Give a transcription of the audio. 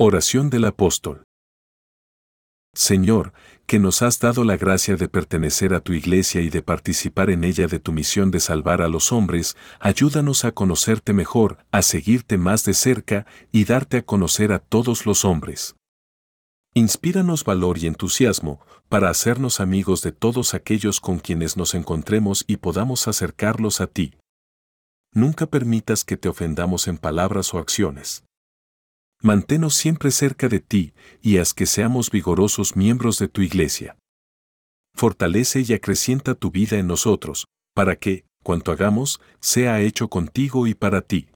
Oración del apóstol. Señor, que nos has dado la gracia de pertenecer a tu iglesia y de participar en ella de tu misión de salvar a los hombres, ayúdanos a conocerte mejor, a seguirte más de cerca y darte a conocer a todos los hombres. Inspíranos valor y entusiasmo para hacernos amigos de todos aquellos con quienes nos encontremos y podamos acercarlos a ti. Nunca permitas que te ofendamos en palabras o acciones. Manténos siempre cerca de ti y haz que seamos vigorosos miembros de tu iglesia. Fortalece y acrecienta tu vida en nosotros, para que, cuanto hagamos, sea hecho contigo y para ti.